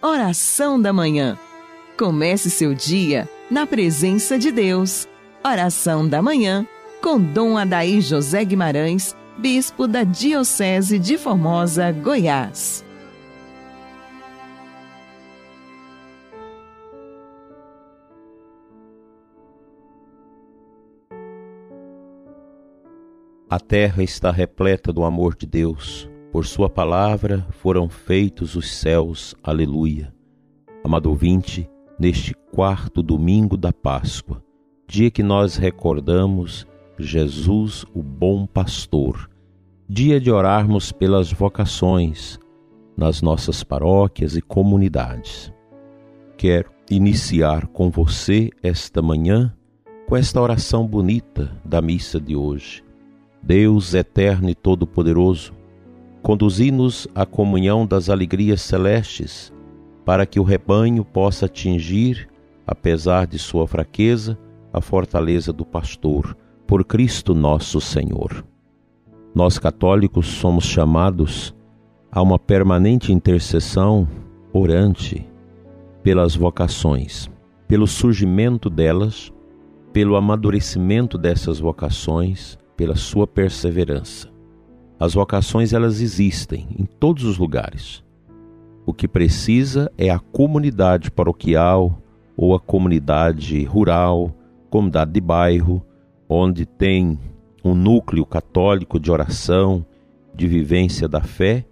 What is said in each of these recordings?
Oração da Manhã. Comece seu dia na presença de Deus. Oração da Manhã com Dom Adaí José Guimarães, Bispo da Diocese de Formosa, Goiás. A terra está repleta do amor de Deus por Sua palavra foram feitos os céus. Aleluia. Amado ouvinte, neste quarto domingo da Páscoa, dia que nós recordamos Jesus, o bom pastor, dia de orarmos pelas vocações nas nossas paróquias e comunidades. Quero iniciar com você esta manhã com esta oração bonita da missa de hoje. Deus eterno e todo-poderoso, Conduzi-nos à comunhão das alegrias celestes, para que o rebanho possa atingir, apesar de sua fraqueza, a fortaleza do pastor, por Cristo nosso Senhor. Nós católicos somos chamados a uma permanente intercessão orante pelas vocações, pelo surgimento delas, pelo amadurecimento dessas vocações, pela sua perseverança. As vocações elas existem em todos os lugares. O que precisa é a comunidade paroquial ou a comunidade rural, comunidade de bairro, onde tem um núcleo católico de oração, de vivência da fé,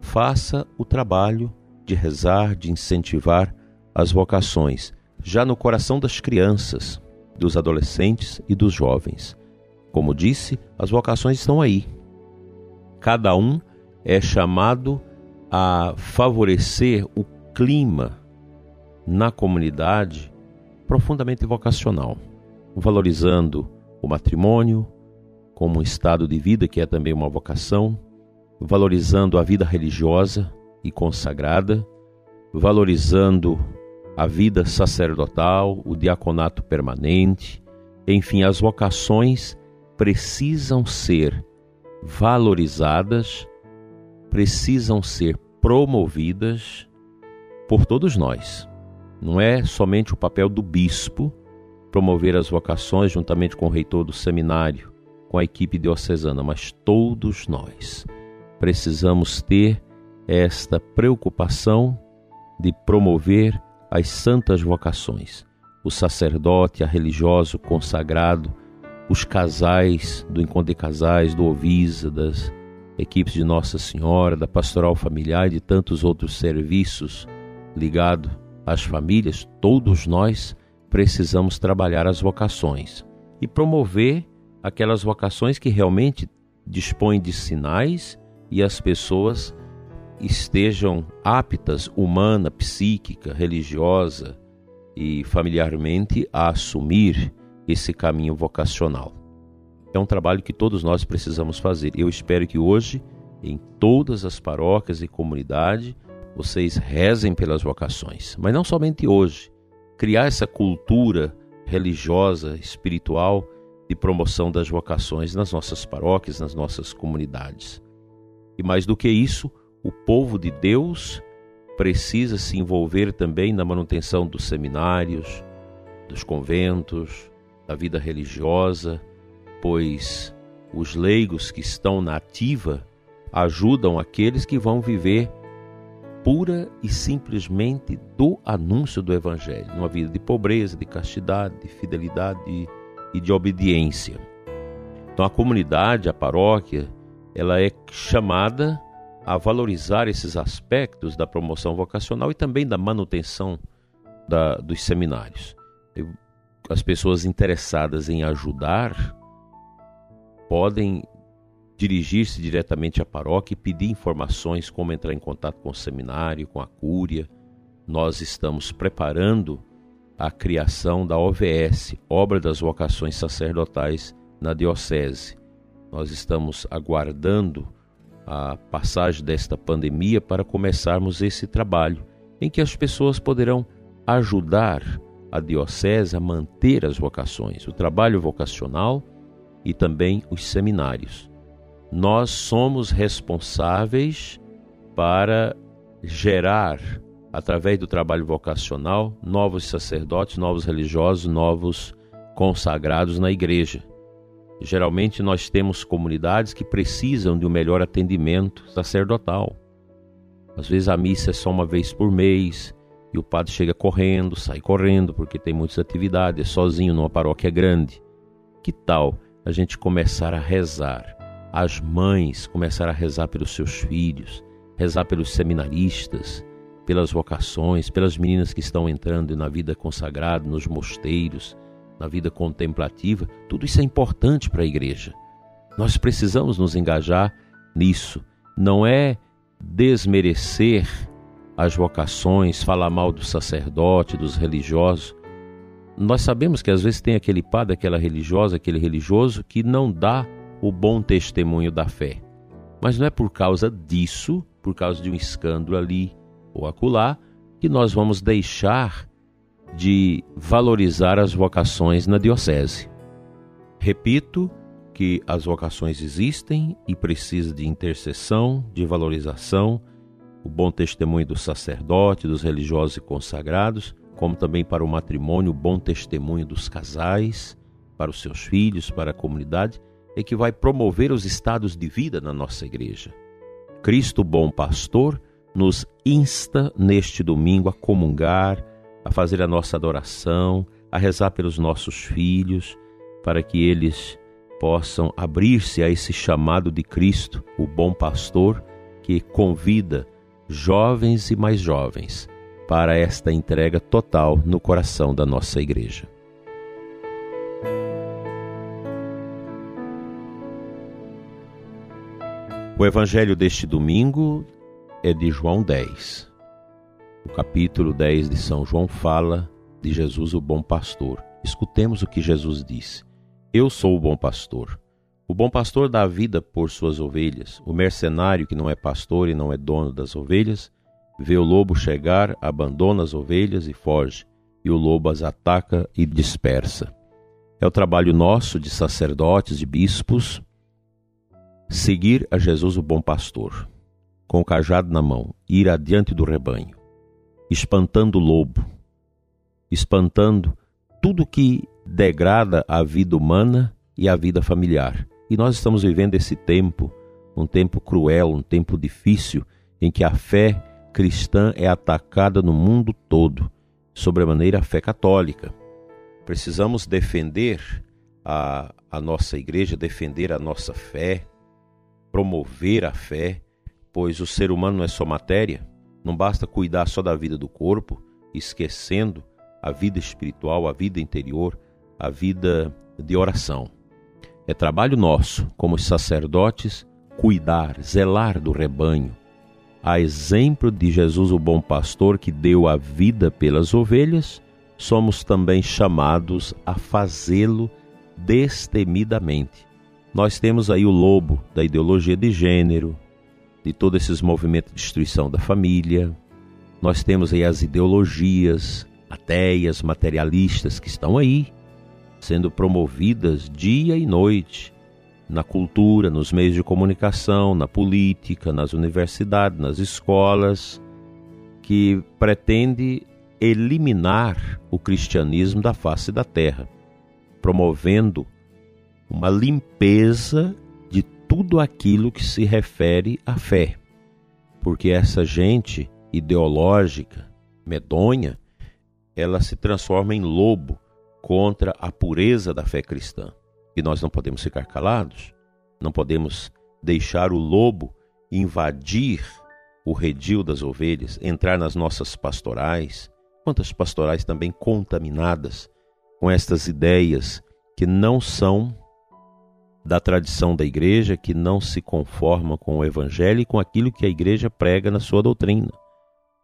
faça o trabalho de rezar, de incentivar as vocações, já no coração das crianças, dos adolescentes e dos jovens. Como disse, as vocações estão aí, cada um é chamado a favorecer o clima na comunidade profundamente vocacional, valorizando o matrimônio como um estado de vida que é também uma vocação, valorizando a vida religiosa e consagrada, valorizando a vida sacerdotal, o diaconato permanente, enfim, as vocações precisam ser valorizadas, precisam ser promovidas por todos nós. Não é somente o papel do bispo promover as vocações juntamente com o reitor do seminário, com a equipe diocesana, mas todos nós precisamos ter esta preocupação de promover as santas vocações. O sacerdote, a religioso consagrado, os casais do Encontro de Casais, do Ovisa, das equipes de Nossa Senhora, da Pastoral Familiar e de tantos outros serviços ligados às famílias, todos nós precisamos trabalhar as vocações e promover aquelas vocações que realmente dispõem de sinais e as pessoas estejam aptas, humana, psíquica, religiosa e familiarmente, a assumir esse caminho vocacional. É um trabalho que todos nós precisamos fazer. Eu espero que hoje, em todas as paróquias e comunidade, vocês rezem pelas vocações, mas não somente hoje. Criar essa cultura religiosa, espiritual de promoção das vocações nas nossas paróquias, nas nossas comunidades. E mais do que isso, o povo de Deus precisa se envolver também na manutenção dos seminários, dos conventos, da vida religiosa, pois os leigos que estão na ativa ajudam aqueles que vão viver pura e simplesmente do anúncio do Evangelho, numa vida de pobreza, de castidade, de fidelidade e de obediência. Então a comunidade, a paróquia, ela é chamada a valorizar esses aspectos da promoção vocacional e também da manutenção da, dos seminários. Eu as pessoas interessadas em ajudar podem dirigir-se diretamente à paróquia e pedir informações como entrar em contato com o seminário, com a cúria. Nós estamos preparando a criação da OVS, Obra das Vocações Sacerdotais na Diocese. Nós estamos aguardando a passagem desta pandemia para começarmos esse trabalho, em que as pessoas poderão ajudar a Diocese a manter as vocações, o trabalho vocacional e também os seminários. Nós somos responsáveis para gerar através do trabalho vocacional, novos sacerdotes, novos religiosos, novos consagrados na igreja. Geralmente nós temos comunidades que precisam de um melhor atendimento sacerdotal. Às vezes a missa é só uma vez por mês e o padre chega correndo, sai correndo porque tem muitas atividades, sozinho numa paróquia grande. Que tal a gente começar a rezar? As mães começar a rezar pelos seus filhos, rezar pelos seminaristas, pelas vocações, pelas meninas que estão entrando na vida consagrada, nos mosteiros, na vida contemplativa, tudo isso é importante para a igreja. Nós precisamos nos engajar nisso. Não é desmerecer as vocações, falar mal do sacerdote, dos religiosos. Nós sabemos que às vezes tem aquele padre, aquela religiosa, aquele religioso que não dá o bom testemunho da fé. Mas não é por causa disso, por causa de um escândalo ali ou acolá, que nós vamos deixar de valorizar as vocações na Diocese. Repito que as vocações existem e precisa de intercessão, de valorização, o bom testemunho do sacerdote, dos religiosos e consagrados, como também para o matrimônio, o bom testemunho dos casais, para os seus filhos, para a comunidade, é que vai promover os estados de vida na nossa igreja. Cristo, bom pastor, nos insta neste domingo a comungar, a fazer a nossa adoração, a rezar pelos nossos filhos, para que eles possam abrir-se a esse chamado de Cristo, o bom pastor, que convida jovens e mais jovens para esta entrega total no coração da nossa igreja. O evangelho deste domingo é de João 10. O capítulo 10 de São João fala de Jesus, o bom pastor. Escutemos o que Jesus disse: Eu sou o bom pastor. O bom pastor dá vida por suas ovelhas. O mercenário, que não é pastor e não é dono das ovelhas, vê o lobo chegar, abandona as ovelhas e foge, e o lobo as ataca e dispersa. É o trabalho nosso de sacerdotes, de bispos, seguir a Jesus, o bom pastor, com o cajado na mão, ir adiante do rebanho espantando o lobo, espantando tudo que degrada a vida humana e a vida familiar. E nós estamos vivendo esse tempo, um tempo cruel, um tempo difícil, em que a fé cristã é atacada no mundo todo, sobremaneira a fé católica. Precisamos defender a, a nossa igreja, defender a nossa fé, promover a fé, pois o ser humano não é só matéria, não basta cuidar só da vida do corpo, esquecendo a vida espiritual, a vida interior, a vida de oração. É trabalho nosso, como sacerdotes, cuidar, zelar do rebanho. A exemplo de Jesus, o bom pastor que deu a vida pelas ovelhas, somos também chamados a fazê-lo destemidamente. Nós temos aí o lobo da ideologia de gênero, de todos esses movimentos de destruição da família. Nós temos aí as ideologias ateias, materialistas que estão aí, sendo promovidas dia e noite na cultura, nos meios de comunicação, na política, nas universidades, nas escolas, que pretende eliminar o cristianismo da face da terra, promovendo uma limpeza tudo aquilo que se refere à fé. Porque essa gente ideológica, medonha, ela se transforma em lobo contra a pureza da fé cristã. E nós não podemos ficar calados, não podemos deixar o lobo invadir o redil das ovelhas, entrar nas nossas pastorais. Quantas pastorais também contaminadas com estas ideias que não são da tradição da igreja que não se conforma com o evangelho e com aquilo que a igreja prega na sua doutrina.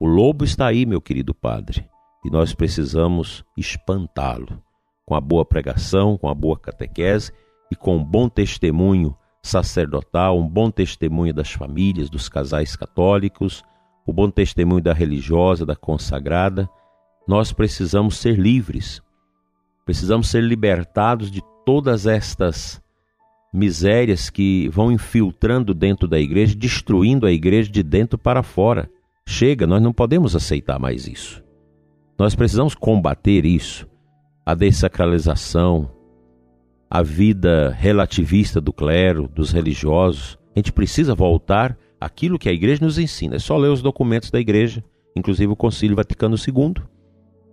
O lobo está aí, meu querido padre, e nós precisamos espantá-lo com a boa pregação, com a boa catequese e com um bom testemunho sacerdotal, um bom testemunho das famílias, dos casais católicos, o bom testemunho da religiosa, da consagrada. Nós precisamos ser livres, precisamos ser libertados de todas estas misérias que vão infiltrando dentro da igreja, destruindo a igreja de dentro para fora. Chega, nós não podemos aceitar mais isso. Nós precisamos combater isso, a desacralização, a vida relativista do clero, dos religiosos. A gente precisa voltar àquilo que a igreja nos ensina. É só ler os documentos da igreja, inclusive o Concílio Vaticano II,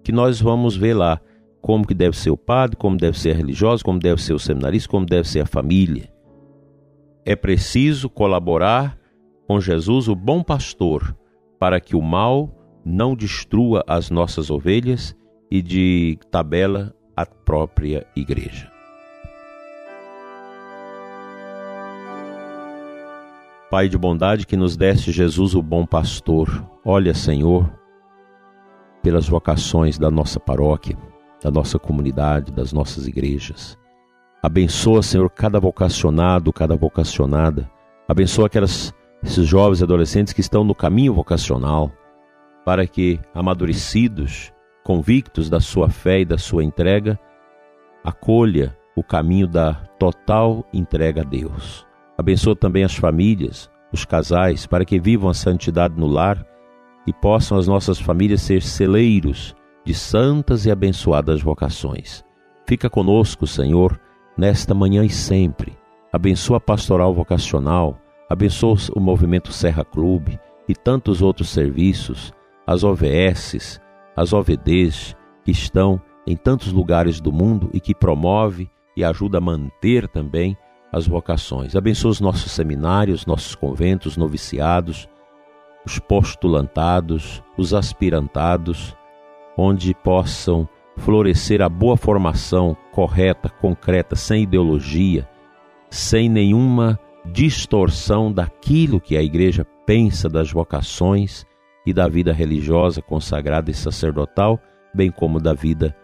que nós vamos ver lá como que deve ser o padre, como deve ser a religiosa, como deve ser o seminarista, como deve ser a família. É preciso colaborar com Jesus, o bom pastor, para que o mal não destrua as nossas ovelhas e de tabela a própria igreja. Pai de bondade que nos deste Jesus o bom pastor, olha, Senhor, pelas vocações da nossa paróquia, da nossa comunidade, das nossas igrejas. Abençoa, Senhor, cada vocacionado, cada vocacionada. Abençoa aquelas esses jovens e adolescentes que estão no caminho vocacional, para que, amadurecidos, convictos da sua fé e da sua entrega, acolha o caminho da total entrega a Deus. Abençoa também as famílias, os casais, para que vivam a santidade no lar e possam as nossas famílias ser celeiros de santas e abençoadas vocações. Fica conosco, Senhor, nesta manhã e sempre. Abençoa a pastoral vocacional, abençoa o movimento Serra Clube e tantos outros serviços, as OVS, as OVDs que estão em tantos lugares do mundo e que promove e ajuda a manter também as vocações. Abençoa os nossos seminários, nossos conventos, noviciados, os postulantados, os aspirantados, onde possam florescer a boa formação correta, concreta, sem ideologia, sem nenhuma distorção daquilo que a igreja pensa das vocações e da vida religiosa consagrada e sacerdotal, bem como da vida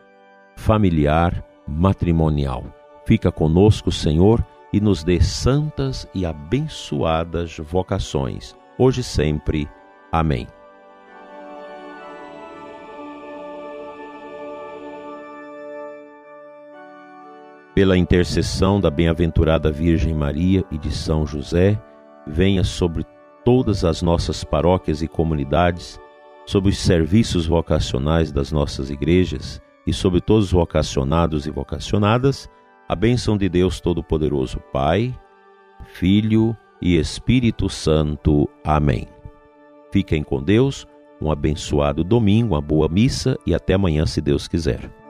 familiar, matrimonial. Fica conosco, Senhor, e nos dê santas e abençoadas vocações, hoje e sempre. Amém. Pela intercessão da bem-aventurada Virgem Maria e de São José, venha sobre todas as nossas paróquias e comunidades, sobre os serviços vocacionais das nossas igrejas e sobre todos os vocacionados e vocacionadas, a bênção de Deus Todo-Poderoso, Pai, Filho e Espírito Santo. Amém. Fiquem com Deus, um abençoado domingo, uma boa missa e até amanhã, se Deus quiser.